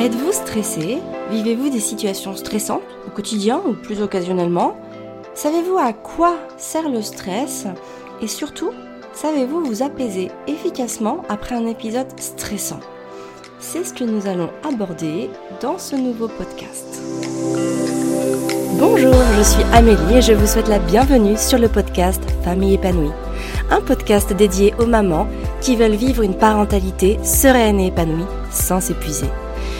Êtes-vous stressé? Vivez-vous des situations stressantes au quotidien ou plus occasionnellement? Savez-vous à quoi sert le stress? Et surtout, savez-vous vous apaiser efficacement après un épisode stressant? C'est ce que nous allons aborder dans ce nouveau podcast. Bonjour, je suis Amélie et je vous souhaite la bienvenue sur le podcast Famille épanouie. Un podcast dédié aux mamans qui veulent vivre une parentalité sereine et épanouie sans s'épuiser.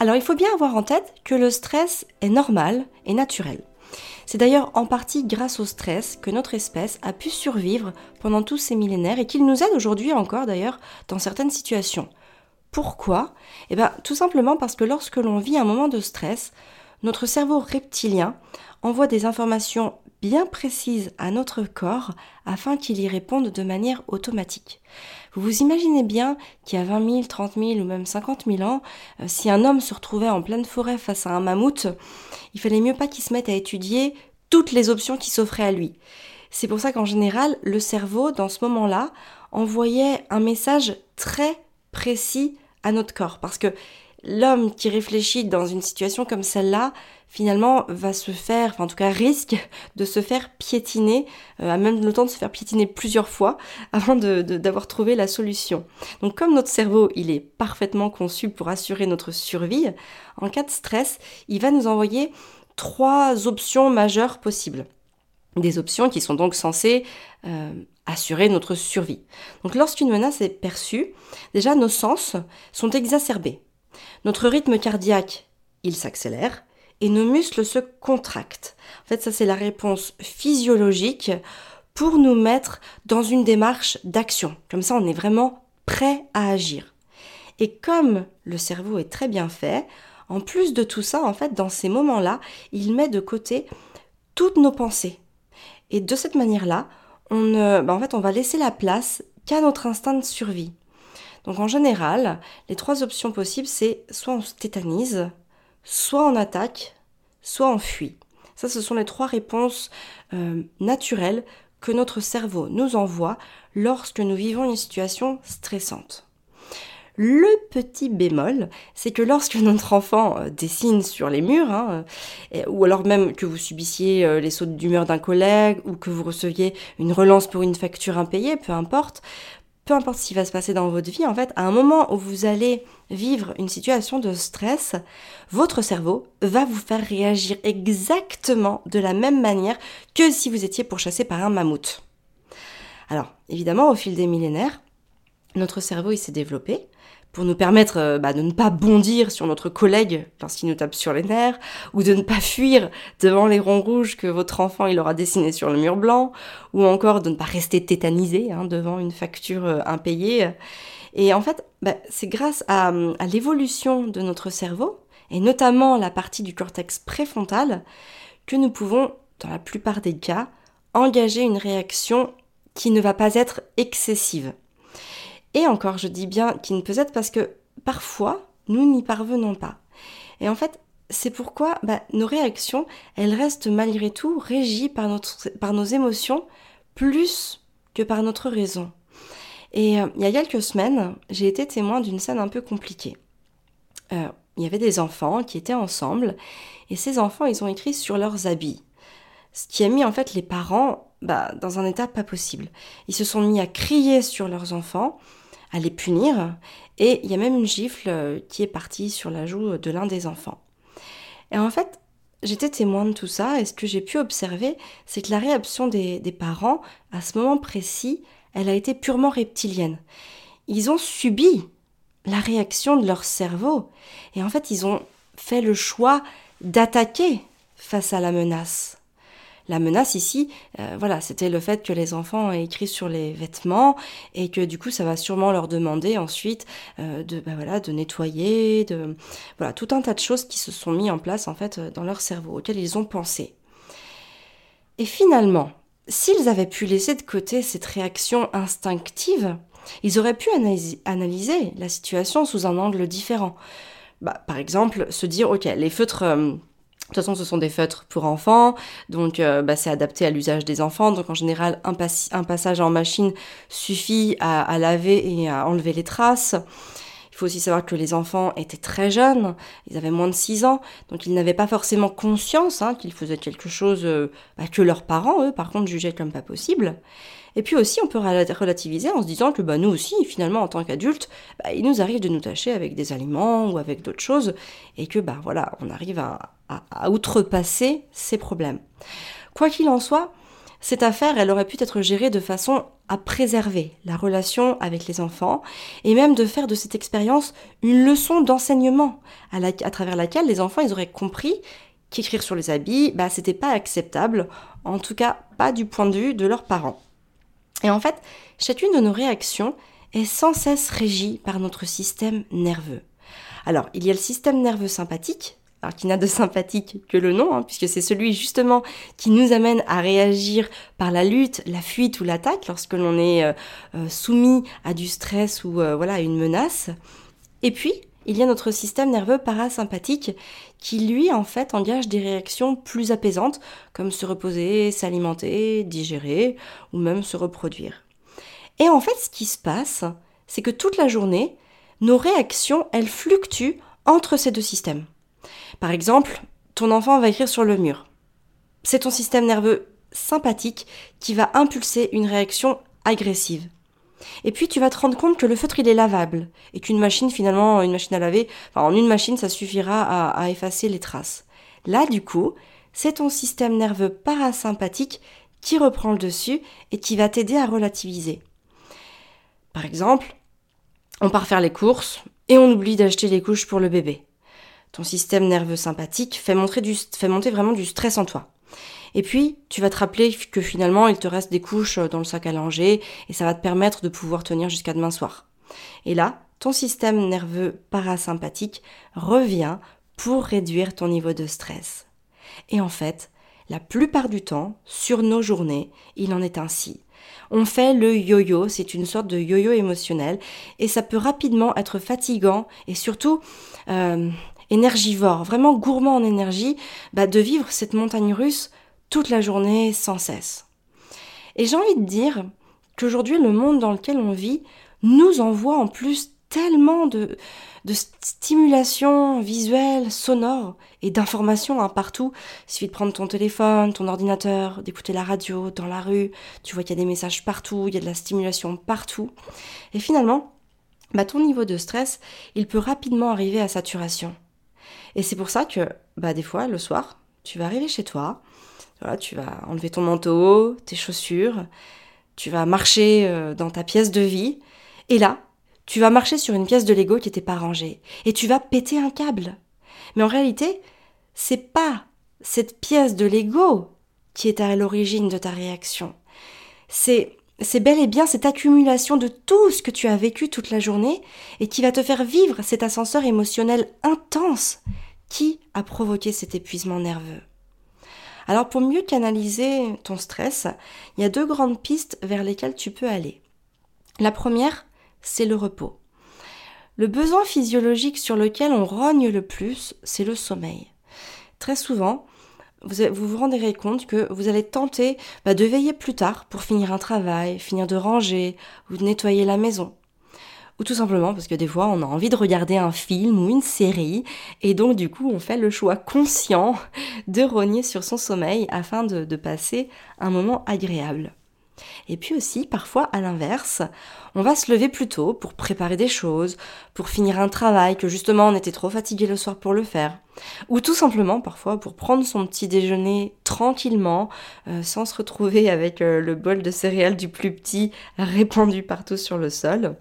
Alors il faut bien avoir en tête que le stress est normal et naturel. C'est d'ailleurs en partie grâce au stress que notre espèce a pu survivre pendant tous ces millénaires et qu'il nous aide aujourd'hui encore d'ailleurs dans certaines situations. Pourquoi? Eh bien tout simplement parce que lorsque l'on vit un moment de stress, notre cerveau reptilien envoie des informations bien précises à notre corps afin qu'il y réponde de manière automatique. Vous vous imaginez bien qu'il y a 20 000, 30 000 ou même 50 000 ans, euh, si un homme se retrouvait en pleine forêt face à un mammouth, il fallait mieux pas qu'il se mette à étudier toutes les options qui s'offraient à lui. C'est pour ça qu'en général, le cerveau, dans ce moment-là, envoyait un message très précis à notre corps. Parce que l'homme qui réfléchit dans une situation comme celle-là, finalement, va se faire, enfin en tout cas risque de se faire piétiner, euh, a même le temps de se faire piétiner plusieurs fois avant d'avoir trouvé la solution. Donc comme notre cerveau, il est parfaitement conçu pour assurer notre survie, en cas de stress, il va nous envoyer trois options majeures possibles. Des options qui sont donc censées euh, assurer notre survie. Donc lorsqu'une menace est perçue, déjà nos sens sont exacerbés. Notre rythme cardiaque, il s'accélère et nos muscles se contractent. En fait, ça c'est la réponse physiologique pour nous mettre dans une démarche d'action. Comme ça, on est vraiment prêt à agir. Et comme le cerveau est très bien fait, en plus de tout ça, en fait, dans ces moments-là, il met de côté toutes nos pensées. Et de cette manière-là, on, bah, fait, on va laisser la place qu'à notre instinct de survie. Donc en général, les trois options possibles, c'est soit on se tétanise, soit on attaque, soit on fuit. Ça, ce sont les trois réponses euh, naturelles que notre cerveau nous envoie lorsque nous vivons une situation stressante. Le petit bémol, c'est que lorsque notre enfant euh, dessine sur les murs, hein, euh, ou alors même que vous subissiez les sautes d'humeur d'un collègue, ou que vous receviez une relance pour une facture impayée, peu importe, peu importe ce qui va se passer dans votre vie, en fait, à un moment où vous allez vivre une situation de stress, votre cerveau va vous faire réagir exactement de la même manière que si vous étiez pourchassé par un mammouth. Alors, évidemment, au fil des millénaires, notre cerveau il s'est développé, pour nous permettre euh, bah, de ne pas bondir sur notre collègue lorsqu'il nous tape sur les nerfs, ou de ne pas fuir devant les ronds rouges que votre enfant il aura dessiné sur le mur blanc, ou encore de ne pas rester tétanisé hein, devant une facture euh, impayée. Et en fait, bah, c'est grâce à l'évolution de notre cerveau, et notamment la partie du cortex préfrontal, que nous pouvons, dans la plupart des cas, engager une réaction qui ne va pas être excessive. Et encore, je dis bien qu'il ne peut être parce que parfois, nous n'y parvenons pas. Et en fait, c'est pourquoi bah, nos réactions, elles restent malgré tout régies par nos émotions plus que par notre raison. Et euh, il y a quelques semaines, j'ai été témoin d'une scène un peu compliquée. Euh, il y avait des enfants qui étaient ensemble, et ces enfants, ils ont écrit sur leurs habits. Ce qui a mis en fait les parents bah, dans un état pas possible. Ils se sont mis à crier sur leurs enfants, à les punir. Et il y a même une gifle euh, qui est partie sur la joue de l'un des enfants. Et en fait, j'étais témoin de tout ça et ce que j'ai pu observer, c'est que la réaction des, des, parents, à ce moment précis, elle a été purement reptilienne. Ils ont subi la réaction de leur cerveau et en fait, ils ont fait le choix d'attaquer face à la menace. La menace ici, euh, voilà, c'était le fait que les enfants aient écrit sur les vêtements et que du coup, ça va sûrement leur demander ensuite euh, de, voilà, de nettoyer, de voilà, tout un tas de choses qui se sont mis en place en fait dans leur cerveau, auxquelles ils ont pensé. Et finalement, s'ils avaient pu laisser de côté cette réaction instinctive, ils auraient pu analyser la situation sous un angle différent. Bah, par exemple, se dire, ok, les feutres euh, de toute façon, ce sont des feutres pour enfants, donc euh, bah, c'est adapté à l'usage des enfants. Donc en général, un, passage en machine suffit à, laver et à enlever les traces. Il faut aussi savoir que les enfants étaient très jeunes, ils avaient moins de 6 ans, donc ils n'avaient pas forcément conscience hein, qu'ils faisaient quelque chose euh, bah, que leurs parents, eux, par contre, jugeaient comme pas possible. Et puis aussi, on peut relativiser en se disant que bah, nous aussi, finalement, en tant qu'adultes, bah, il nous arrive de nous tâcher avec des aliments ou avec d'autres choses, et que bah voilà, on arrive à, à outrepasser ces problèmes. Quoi qu'il en soit, cette affaire, elle aurait pu être gérée de façon à préserver la relation avec les enfants et même de faire de cette expérience une leçon d'enseignement à, travers laquelle les enfants auraient compris qu'écrire sur les habits, bah, c'était pas acceptable, en tout cas pas du point de vue de leurs parents. Et en fait, chacune de nos réactions est sans cesse régie par notre système nerveux. Alors, il y a le système nerveux sympathique, alors qui n'a de sympathique que le nom, hein, puisque c'est celui justement qui nous amène à réagir par la lutte, la fuite ou l'attaque lorsque l'on est euh, euh, soumis à du stress ou euh, voilà à une menace. Et puis, il y a notre système nerveux parasympathique qui lui en fait engage des réactions plus apaisantes comme se reposer, s'alimenter, digérer ou même se reproduire. Et en fait ce qui se passe, c'est que toute la journée, nos réactions, elles fluctuent entre ces deux systèmes. Par exemple, ton enfant va écrire sur le mur. C'est ton système nerveux sympathique qui va impulser une réaction agressive. Et puis tu vas te rendre compte que le feutre il est lavable et qu'une machine finalement, une machine à laver, en une machine ça suffira à effacer les traces. Là du coup, c'est ton système nerveux parasympathique qui reprend le dessus et qui va t'aider à relativiser. Par exemple, on part faire les courses et on oublie d'acheter les couches pour le bébé. Ton système nerveux sympathique fait, monter, du, monter vraiment du stress en toi. Et puis, tu vas te rappeler que finalement, il te reste des couches dans le sac à langer et ça va te permettre de pouvoir tenir jusqu'à demain soir. Et là, ton système nerveux parasympathique revient pour réduire ton niveau de stress. Et en fait, la plupart du temps, sur nos journées, il en est ainsi. On fait le yo-yo, c'est une sorte de yo-yo émotionnel, et ça peut rapidement être fatigant et surtout euh, énergivore, vraiment gourmand en énergie, bah, de vivre cette montagne russe toute la journée sans cesse. Et j'ai envie de dire qu'aujourd'hui, le monde dans lequel on vit nous envoie en plus tellement de, stimulation visuelle, sonore et d'informations hein, partout. Il suffit de prendre ton téléphone, ton ordinateur, d'écouter la radio dans la rue. Tu vois qu'il y a des messages partout, il y a de la stimulation partout. Et finalement, bah, ton niveau de stress, il peut rapidement arriver à saturation. Et c'est pour ça que, bah, des fois, le soir, tu vas arriver chez toi, tu vas enlever ton manteau, tes chaussures, tu vas marcher euh, dans ta pièce de vie, et là, tu vas marcher sur une pièce de Lego qui n'était pas rangée, et tu vas péter un câble. Mais en réalité, c'est pas cette pièce de Lego qui est à l'origine de ta réaction. C'est c'est bel et bien cette accumulation de tout ce que tu as vécu toute la journée et qui va te faire vivre cet ascenseur émotionnel intense qui a provoqué cet épuisement nerveux. Alors pour mieux canaliser ton stress, il y a deux grandes pistes vers lesquelles tu peux aller. La première, c'est le repos. Le besoin physiologique sur lequel on rogne le plus, c'est le sommeil. Très souvent, vous, vous rendrez compte que vous allez tenter bah, de veiller plus tard pour finir un travail, finir de ranger ou de nettoyer la maison ou tout simplement parce que des fois on a envie de regarder un film ou une série et donc du coup on fait le choix conscient de rogner sur son sommeil afin de passer un moment agréable. Et puis aussi, parfois, à l'inverse, on va se lever plus tôt pour préparer des choses, pour finir un travail que justement on était trop fatigué le soir pour le faire. Ou tout simplement, parfois, pour prendre son petit déjeuner tranquillement, euh, sans se retrouver avec euh, le bol de céréales du plus petit répandu partout sur le sol.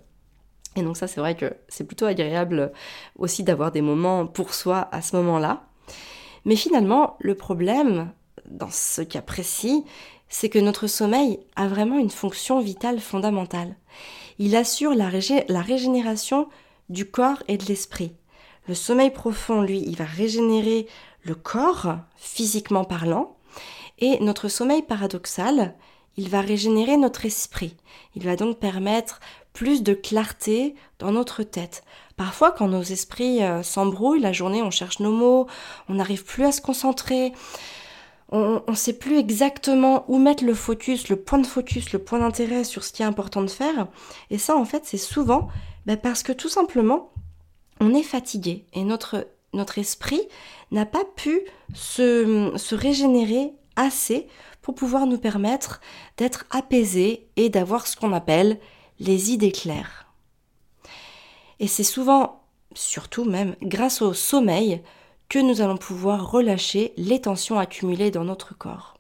Et donc ça, c'est vrai que c'est plutôt agréable aussi d'avoir des moments pour soi à ce moment-là. Mais finalement, le problème, dans ce cas précis, c'est que notre sommeil a vraiment une fonction vitale fondamentale. Il assure la, régénération du corps et de l'esprit. Le sommeil profond, lui, il va régénérer le corps, physiquement parlant, et notre sommeil paradoxal, il va régénérer notre esprit. Il va donc permettre plus de clarté dans notre tête. Parfois, quand nos esprits euh, s'embrouillent, la journée, on cherche nos mots, on n'arrive plus à se concentrer, on ne sait plus exactement où mettre le focus, le point de focus, le point d'intérêt sur ce qui est important de faire. Et ça, en fait, c'est souvent bah, parce que tout simplement, on est fatigué et notre, notre esprit n'a pas pu se, se régénérer assez pour pouvoir nous permettre d'être apaisés et d'avoir ce qu'on appelle les idées claires. Et c'est souvent, surtout même, grâce au sommeil que nous allons pouvoir relâcher les tensions accumulées dans notre corps.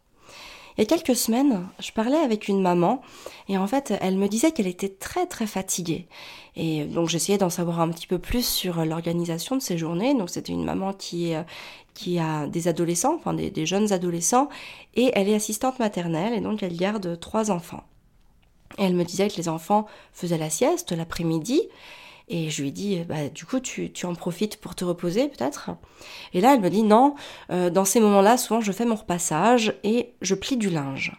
Il y a quelques semaines, je parlais avec une maman et en fait, elle me disait qu'elle était très très fatiguée. Et donc j'essayais d'en savoir un petit peu plus sur l'organisation de ses journées. Donc c'était une maman qui, a des adolescents, enfin des, des jeunes adolescents, et elle est assistante maternelle et donc elle garde trois enfants. Et elle me disait que les enfants faisaient la sieste l'après-midi et je lui dis, bah, du coup, tu, en profites pour te reposer peut-être Et là, elle me dit, non, euh, dans ces moments-là, souvent, je fais mon repassage et je plie du linge.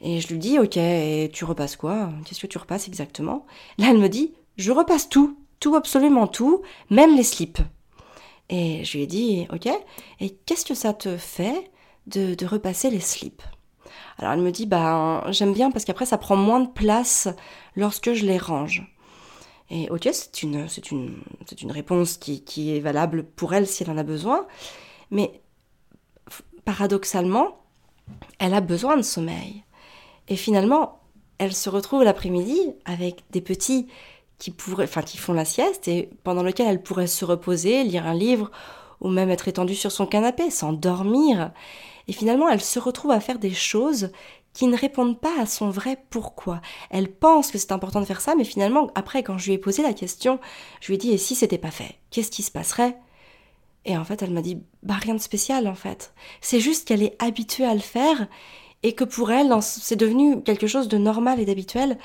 Et je lui dis, ok, tu repasses quoi? Qu'est-ce que tu repasses exactement? Là, elle me dit, je repasse tout, tout, absolument tout, même les slips. Et je lui ai dit, ok, et qu'est-ce que ça te fait de, de repasser les slips? Alors elle me dit, bah j'aime bien parce qu'après ça prend moins de place lorsque je les range. Et ok, c'est une, réponse qui, qui est valable pour elle si elle en a besoin, mais paradoxalement, elle a besoin de sommeil. Et finalement, elle se retrouve l'après-midi avec des petits qui pourraient, enfin qui font la sieste et pendant lequel elle pourrait se reposer, lire un livre ou même être étendue sur son canapé, s'endormir. Et finalement, elle se retrouve à faire des choses qui ne répondent pas à son vrai pourquoi. Elle pense que c'est important de faire ça, mais finalement, après, quand je lui ai posé la question, je lui ai dit, et si c'était pas fait, qu'est-ce qui se passerait? Et en fait, elle m'a dit, bah rien de spécial en fait. C'est juste qu'elle est habituée à le faire et que pour elle, c'est devenu quelque chose de normal et d'habituel,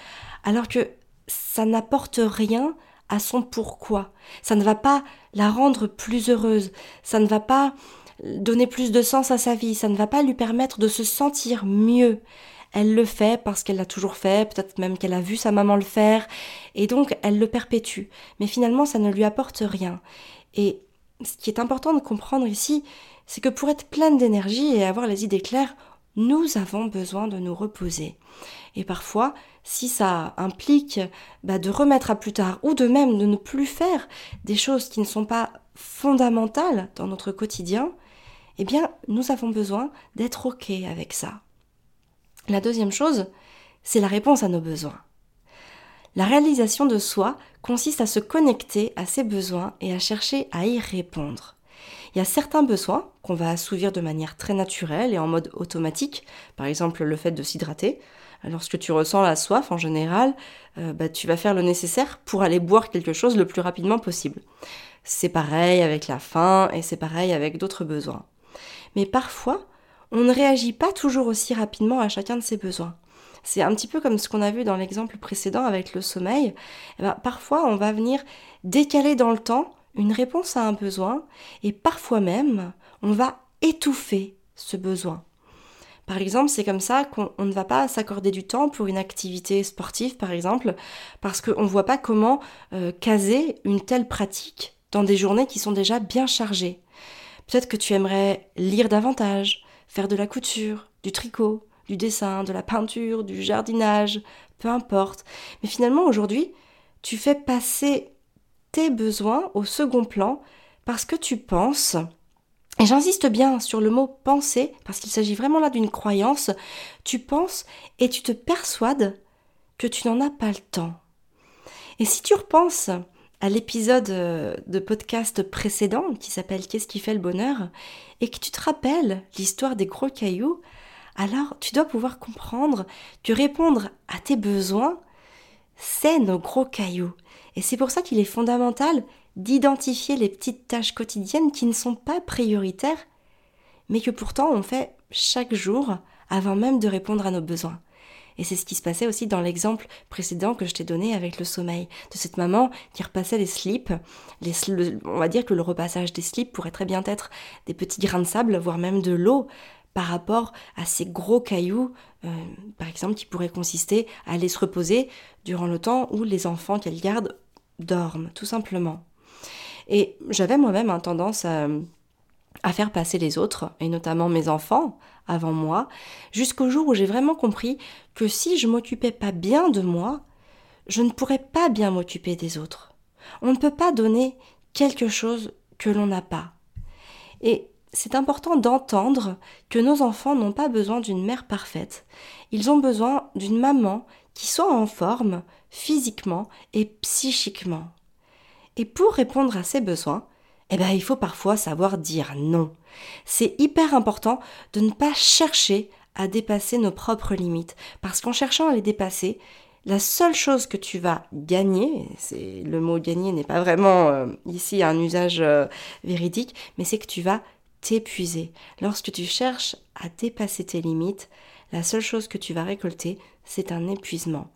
alors que ça n'apporte rien à son pourquoi. Ça ne va pas la rendre plus heureuse, ça ne va pas donner plus de sens à sa vie, ça ne va pas lui permettre de se sentir mieux. Elle le fait parce qu'elle l'a toujours fait, peut-être même qu'elle a vu sa maman le faire, et donc elle le perpétue. Mais finalement, ça ne lui apporte rien. Et ce qui est important de comprendre ici, c'est que pour être pleine d'énergie et avoir les idées claires, nous avons besoin de nous reposer. Et parfois, si ça implique bah, de remettre à plus tard ou de même de ne plus faire des choses qui ne sont pas fondamentales dans notre quotidien, eh bien, nous avons besoin d'être OK avec ça. La deuxième chose, c'est la réponse à nos besoins. La réalisation de soi consiste à se connecter à ses besoins et à chercher à y répondre. Il y a certains besoins qu'on va assouvir de manière très naturelle et en mode automatique, par exemple le fait de s'hydrater. Lorsque tu ressens la soif en général, euh, bah, tu vas faire le nécessaire pour aller boire quelque chose le plus rapidement possible. C'est pareil avec la faim et c'est pareil avec d'autres besoins. Mais parfois, on ne réagit pas toujours aussi rapidement à chacun de ses besoins. C'est un petit peu comme ce qu'on a vu dans l'exemple précédent avec le sommeil. Eh ben, parfois, on va venir décaler dans le temps une réponse à un besoin et parfois même, on va étouffer ce besoin. Par exemple, c'est comme ça qu'on ne va pas s'accorder du temps pour une activité sportive, par exemple, parce qu'on ne voit pas comment euh, caser une telle pratique dans des journées qui sont déjà bien chargées. Peut-être que tu aimerais lire davantage, faire de la couture, du tricot, du dessin, de la peinture, du jardinage, peu importe. Mais finalement, aujourd'hui, tu fais passer tes besoins au second plan parce que tu penses, et j'insiste bien sur le mot penser, parce qu'il s'agit vraiment là d'une croyance, tu penses et tu te persuades que tu n'en as pas le temps. Et si tu repenses à l'épisode euh, de podcast précédent qui s'appelle Qu'est-ce qui fait le bonheur et que tu te rappelles l'histoire des gros cailloux, alors tu dois pouvoir comprendre que répondre à tes besoins, c'est nos gros cailloux. Et c'est pour ça qu'il est fondamental d'identifier les petites tâches quotidiennes qui ne sont pas prioritaires, mais que pourtant on fait chaque jour avant même de répondre à nos besoins. Et c'est ce qui se passait aussi dans l'exemple précédent que je t'ai donné avec le sommeil, de cette maman qui repassait les slips. On va dire que le repassage des slips pourrait très bien être des petits grains de sable, voire même de l'eau, par rapport à ces gros cailloux, euh, par exemple, qui pourraient consister à aller se reposer durant le temps où les enfants qu'elle garde dorment, tout simplement. Et j'avais moi-même tendance à, à faire passer les autres, et notamment mes enfants, avant moi, jusqu'au jour où j'ai vraiment compris que si je m'occupais pas bien de moi, je ne pourrais pas bien m'occuper des autres. On ne peut pas donner quelque chose que l'on n'a pas. Et c'est important d'entendre que nos enfants n'ont pas besoin d'une mère parfaite. Ils ont besoin d'une maman qui soit en forme physiquement et psychiquement. Et pour répondre à ces besoins, eh bien, il faut parfois savoir dire non. C'est hyper important de ne pas chercher à dépasser nos propres limites, parce qu'en cherchant à les dépasser, la seule chose que tu vas gagner, c'est le mot gagner n'est pas vraiment euh, ici un usage euh, véridique, mais c'est que tu vas t'épuiser. Lorsque tu cherches à dépasser tes limites, la seule chose que tu vas récolter, c'est un épuisement.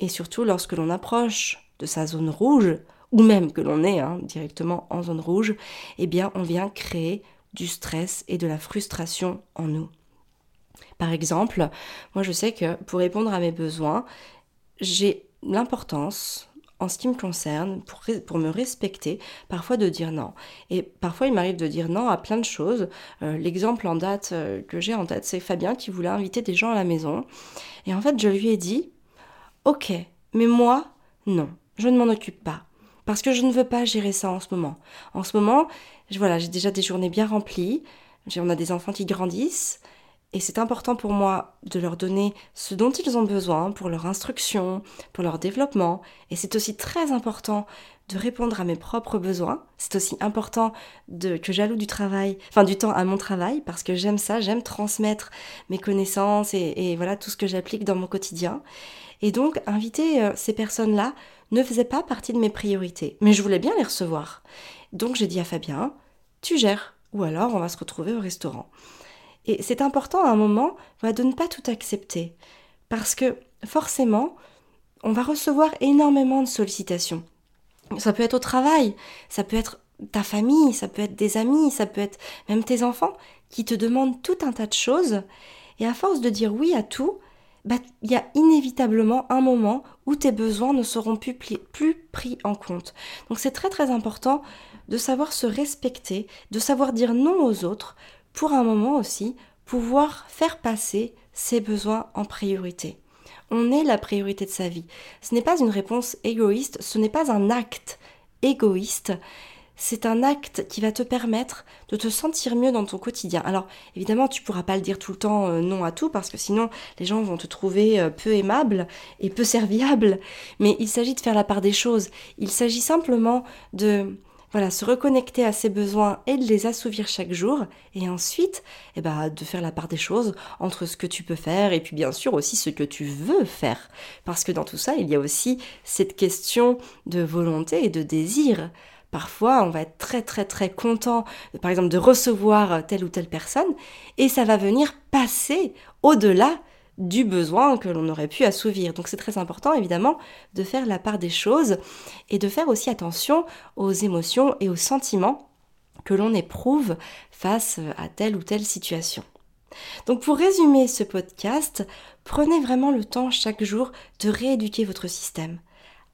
Et surtout lorsque l'on approche de sa zone rouge, ou même que l'on est hein, directement en zone rouge, eh bien on vient créer du stress et de la frustration en nous. Par exemple, moi je sais que pour répondre à mes besoins, j'ai l'importance, en ce qui me concerne, pour, me respecter, parfois de dire non. Et parfois, il m'arrive de dire non à plein de choses. Euh, l'exemple en date euh, que j'ai en tête, c'est Fabien qui voulait inviter des gens à la maison. Et en fait, je lui ai dit, ok, mais moi, non, je ne m'en occupe pas parce que je ne veux pas gérer ça en ce moment. En ce moment, voilà, j'ai déjà des journées bien remplies, on a des enfants qui grandissent, et c'est important pour moi de leur donner ce dont ils ont besoin pour leur instruction, pour leur développement, et c'est aussi très important de répondre à mes propres besoins. C'est aussi important de, que j'alloue du travail, enfin du temps à mon travail, parce que j'aime ça, j'aime transmettre mes connaissances et, et, voilà tout ce que j'applique dans mon quotidien. Et donc, inviter euh, ces personnes-là ne faisait pas partie de mes priorités, mais je voulais bien les recevoir. Donc j'ai dit à Fabien, tu gères, ou alors on va se retrouver au restaurant. Et c'est important à un moment de ne pas tout accepter, parce que forcément, on va recevoir énormément de sollicitations. Ça peut être au travail, ça peut être ta famille, ça peut être des amis, ça peut être même tes enfants qui te demandent tout un tas de choses. Et à force de dire oui à tout, bah, il y a inévitablement un moment où tes besoins ne seront plus, plus pris en compte. Donc c'est très très important de savoir se respecter, de savoir dire non aux autres, pour un moment aussi pouvoir faire passer ses besoins en priorité. On est la priorité de sa vie. Ce n'est pas une réponse égoïste, ce n'est pas un acte égoïste, c'est un acte qui va te permettre de te sentir mieux dans ton quotidien. Alors évidemment, tu pourras pas le dire tout le temps euh, non à tout parce que sinon les gens vont te trouver euh, peu aimable et peu serviable. Mais il s'agit de faire la part des choses. Il s'agit simplement de voilà, se reconnecter à ses besoins et de les assouvir chaque jour, et ensuite, eh ben, de faire la part des choses entre ce que tu peux faire et puis bien sûr aussi ce que tu veux faire. Parce que dans tout ça, il y a aussi cette question de volonté et de désir. Parfois, on va être très très très content, par exemple, de recevoir telle ou telle personne, et ça va venir passer au-delà du besoin que l'on aurait pu assouvir. Donc c'est très important évidemment de faire la part des choses et de faire aussi attention aux émotions et aux sentiments que l'on éprouve face à telle ou telle situation. Donc pour résumer ce podcast, prenez vraiment le temps chaque jour de rééduquer votre système.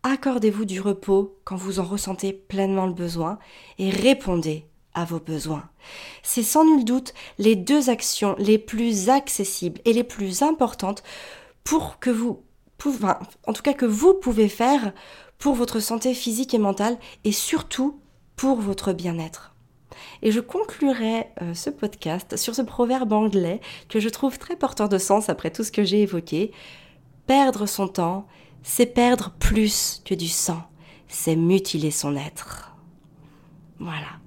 Accordez-vous du repos quand vous en ressentez pleinement le besoin et répondez à vos besoins. C'est sans nul doute les deux actions les plus accessibles et les plus importantes pour que vous pouvez, en tout cas que vous pouvez faire pour votre santé physique et mentale et surtout pour votre bien-être. Et je conclurai euh, ce podcast sur ce proverbe anglais que je trouve très porteur de sens après tout ce que j'ai évoqué. Perdre son temps, c'est perdre plus que du sang, c'est mutiler son être. Voilà.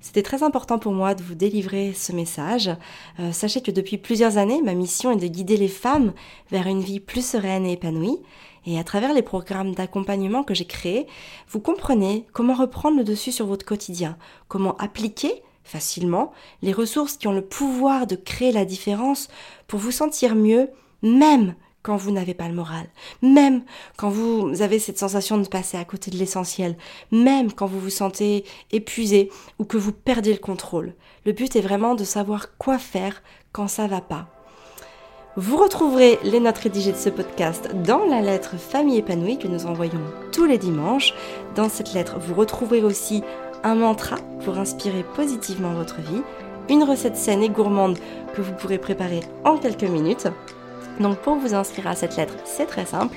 C'était très important pour moi de vous délivrer ce message. Euh, sachez que depuis plusieurs années, ma mission est de guider les femmes vers une vie plus sereine et épanouie. Et à travers les programmes d'accompagnement que j'ai créés, vous comprenez comment reprendre le dessus sur votre quotidien, comment appliquer facilement, les ressources qui ont le pouvoir de créer la différence pour vous sentir mieux, même quand vous n'avez pas le moral, même quand vous avez cette sensation de passer à côté de l'essentiel, même quand vous vous sentez épuisé ou que vous perdez le contrôle. Le but est vraiment de savoir quoi faire quand ça va pas. Vous retrouverez les notes rédigées de ce podcast dans la lettre Famille épanouie que nous envoyons tous les dimanches. Dans cette lettre, vous retrouverez aussi un mantra pour inspirer positivement votre vie, une recette saine et gourmande que vous pourrez préparer en quelques minutes. Donc pour vous inscrire à cette lettre, c'est très simple.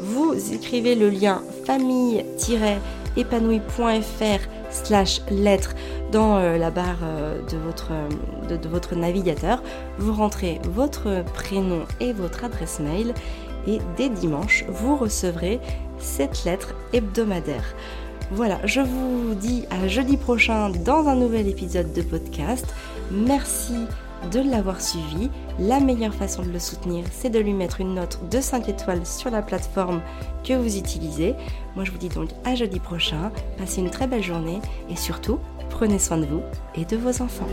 Vous écrivez le lien famille-épanouie.fr slash lettre dans euh, la barre euh, de, votre, de, de votre navigateur. Vous rentrez votre prénom et votre adresse mail et dès dimanche, vous recevrez cette lettre hebdomadaire. Voilà, je vous dis à jeudi prochain dans un nouvel épisode de podcast. Merci de l'avoir suivi. La meilleure façon de le soutenir, c'est de lui mettre une note de 5 étoiles sur la plateforme que vous utilisez. Moi, je vous dis donc à jeudi prochain. Passez une très belle journée et surtout, prenez soin de vous et de vos enfants.